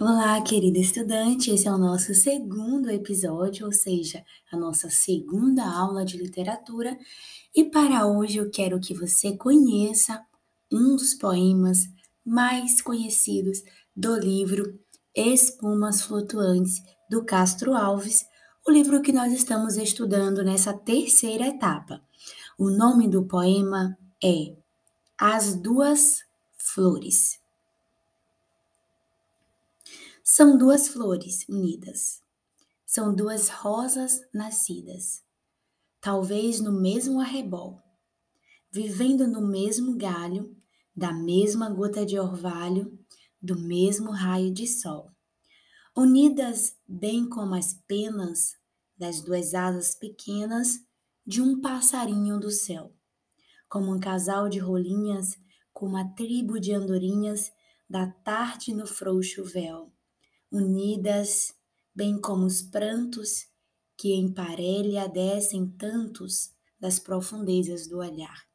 Olá, querida estudante, esse é o nosso segundo episódio, ou seja, a nossa segunda aula de literatura, e para hoje eu quero que você conheça um dos poemas mais conhecidos do livro Espumas Flutuantes, do Castro Alves, o livro que nós estamos estudando nessa terceira etapa. O nome do poema é As Duas Flores. São duas flores unidas. São duas rosas nascidas, talvez no mesmo arrebol, vivendo no mesmo galho, da mesma gota de orvalho, do mesmo raio de sol. Unidas bem como as penas das duas asas pequenas de um passarinho do céu, como um casal de rolinhas, como uma tribo de andorinhas da tarde no frouxo véu unidas, bem como os prantos que em parelha descem tantos das profundezas do olhar.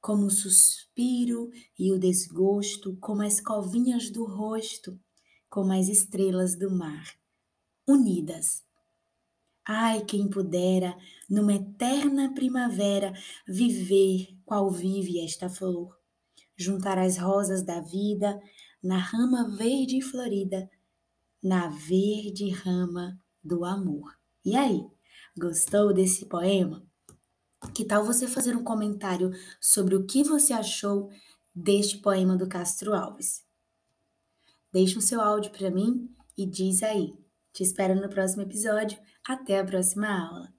Como o suspiro e o desgosto, como as covinhas do rosto, como as estrelas do mar, unidas. Ai, quem pudera, numa eterna primavera, viver qual vive esta flor, juntar as rosas da vida na rama verde e florida na verde rama do amor. E aí, gostou desse poema? Que tal você fazer um comentário sobre o que você achou deste poema do Castro Alves? Deixe o seu áudio para mim e diz aí. Te espero no próximo episódio. Até a próxima aula.